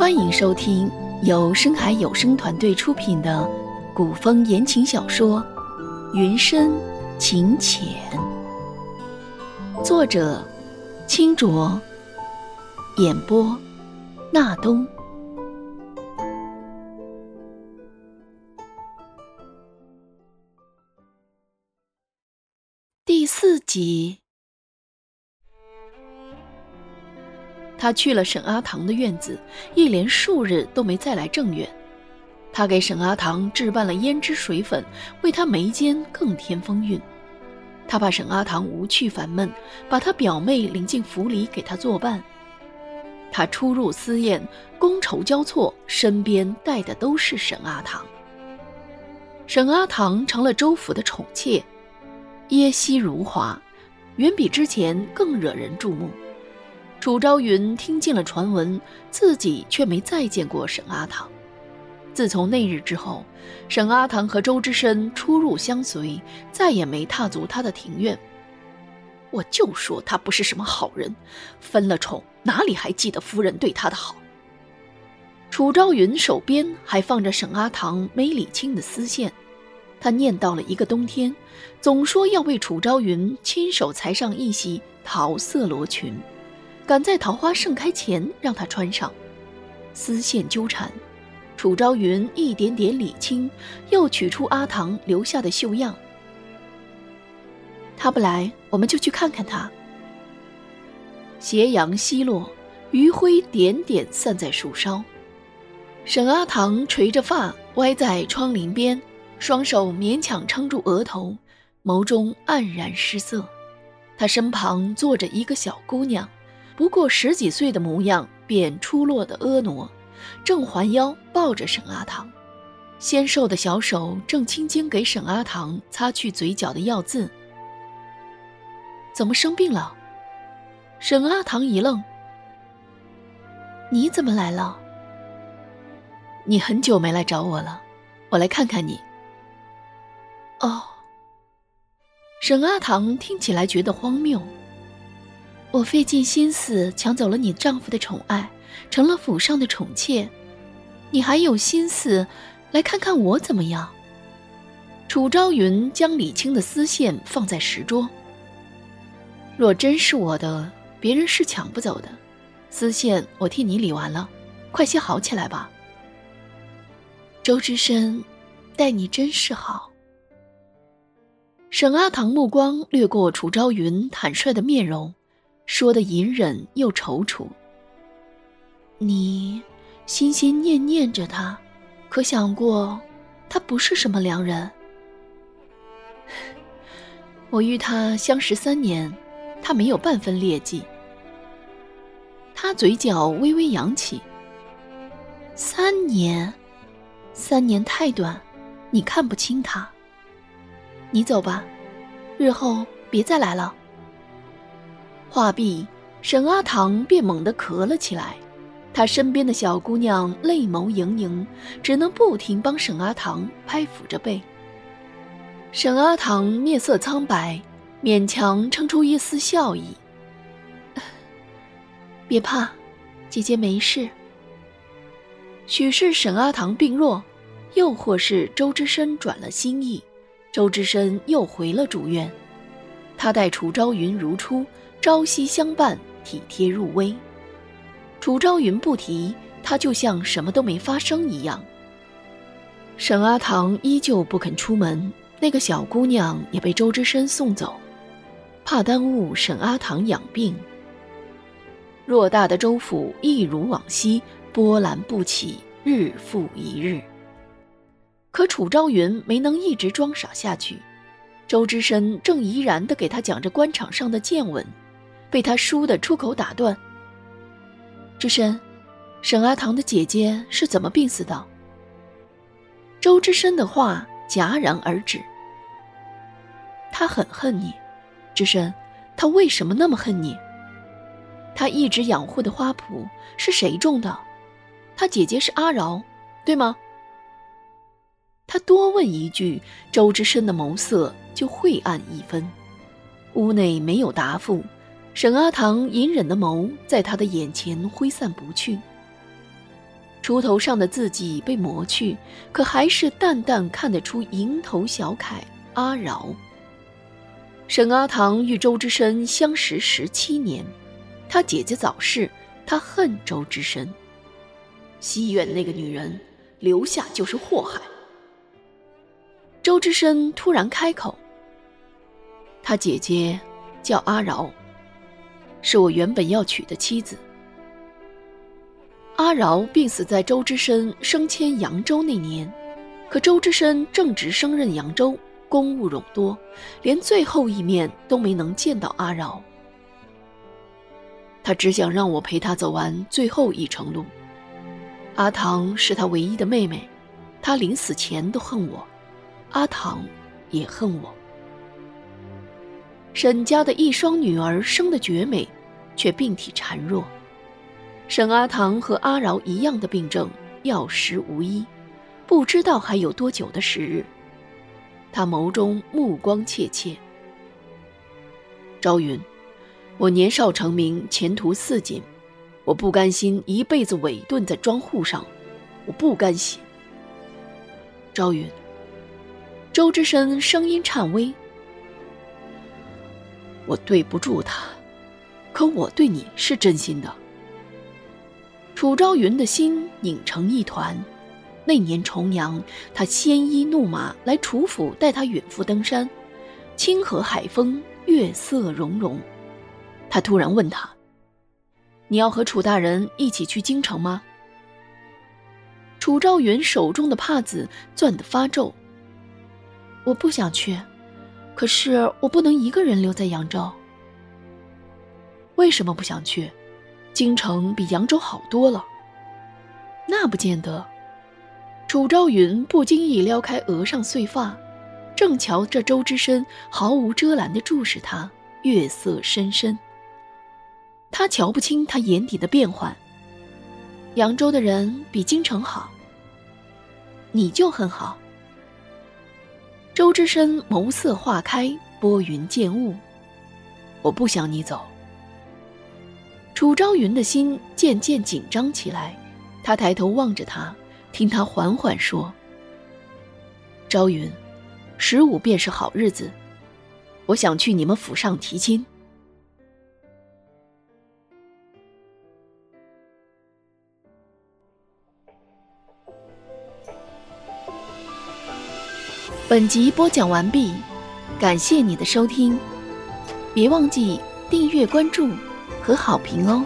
欢迎收听由深海有声团队出品的古风言情小说《云深情浅》，作者：清浊，演播：纳东，第四集。他去了沈阿唐的院子，一连数日都没再来正院。他给沈阿唐置办了胭脂水粉，为他眉间更添风韵。他怕沈阿唐无趣烦闷，把他表妹领进府里给他作伴。他出入私宴，觥筹交错，身边带的都是沈阿唐。沈阿唐成了周府的宠妾，耶溪如华，远比之前更惹人注目。楚昭云听尽了传闻，自己却没再见过沈阿棠。自从那日之后，沈阿棠和周之深出入相随，再也没踏足他的庭院。我就说他不是什么好人，分了宠哪里还记得夫人对他的好？楚昭云手边还放着沈阿棠没理清的丝线，他念叨了一个冬天，总说要为楚昭云亲手裁上一袭桃色罗裙。赶在桃花盛开前让他穿上，丝线纠缠，楚昭云一点点理清，又取出阿唐留下的绣样。他不来，我们就去看看他。斜阳西落，余晖点点散在树梢。沈阿唐垂着发，歪在窗棂边，双手勉强撑住额头，眸中黯然失色。他身旁坐着一个小姑娘。不过十几岁的模样，便出落的婀娜，正环腰抱着沈阿唐，纤瘦的小手正轻轻给沈阿唐擦去嘴角的药渍。怎么生病了？沈阿唐一愣。你怎么来了？你很久没来找我了，我来看看你。哦。沈阿唐听起来觉得荒谬。我费尽心思抢走了你丈夫的宠爱，成了府上的宠妾，你还有心思来看看我怎么样？楚昭云将李青的丝线放在石桌。若真是我的，别人是抢不走的。丝线我替你理完了，快些好起来吧。周之深，待你真是好。沈阿棠目光掠过楚昭云坦率的面容。说的隐忍又踌躇。你心心念念着他，可想过，他不是什么良人。我与他相识三年，他没有半分劣迹。他嘴角微微扬起。三年，三年太短，你看不清他。你走吧，日后别再来了。话毕，沈阿唐便猛地咳了起来。他身边的小姑娘泪眸盈盈，只能不停帮沈阿唐拍抚着背。沈阿唐面色苍白，勉强撑出一丝笑意：“别怕，姐姐没事。”许是沈阿唐病弱，又或是周之深转了心意，周之深又回了主院。他待楚昭云如初。朝夕相伴，体贴入微。楚昭云不提，他就像什么都没发生一样。沈阿棠依旧不肯出门，那个小姑娘也被周之深送走，怕耽误沈阿棠养病。偌大的周府一如往昔，波澜不起，日复一日。可楚昭云没能一直装傻下去，周之深正怡然地给他讲着官场上的见闻。被他叔的出口打断。之深，沈阿棠的姐姐是怎么病死的？周之深的话戛然而止。他很恨你，之深，他为什么那么恨你？他一直养护的花圃是谁种的？他姐姐是阿饶，对吗？他多问一句，周之深的眸色就晦暗一分。屋内没有答复。沈阿唐隐忍的眸在他的眼前挥散不去。锄头上的字迹被磨去，可还是淡淡看得出蝇头小楷阿饶。沈阿棠与周之深相识十七年，他姐姐早逝，他恨周之深。西苑那个女人，留下就是祸害。周之深突然开口：“他姐姐叫阿饶，是我原本要娶的妻子。阿饶病死在周之深升迁扬州那年，可周之深正值升任扬州。”公务冗多，连最后一面都没能见到阿饶。他只想让我陪他走完最后一程路。阿唐是他唯一的妹妹，他临死前都恨我，阿唐也恨我。沈家的一双女儿生得绝美，却病体孱弱。沈阿棠和阿饶一样的病症，药石无医，不知道还有多久的时日。他眸中目光切切。朝云，我年少成名，前途似锦，我不甘心一辈子委顿在庄户上，我不甘心。朝云，周之深声音颤微：“我对不住他，可我对你是真心的。”楚昭云的心拧成一团。那年重阳，他鲜衣怒马来楚府带他远赴登山，清河海风，月色融融。他突然问他：“你要和楚大人一起去京城吗？”楚昭云手中的帕子攥得发皱。我不想去，可是我不能一个人留在扬州。为什么不想去？京城比扬州好多了。那不见得。楚昭云不经意撩开额上碎发，正瞧着周之深毫无遮拦地注视他，月色深深。他瞧不清他眼底的变幻。扬州的人比京城好，你就很好。周之深眸色化开，拨云见雾。我不想你走。楚昭云的心渐渐紧张起来，他抬头望着他。听他缓缓说：“昭云，十五便是好日子，我想去你们府上提亲。”本集播讲完毕，感谢你的收听，别忘记订阅、关注和好评哦。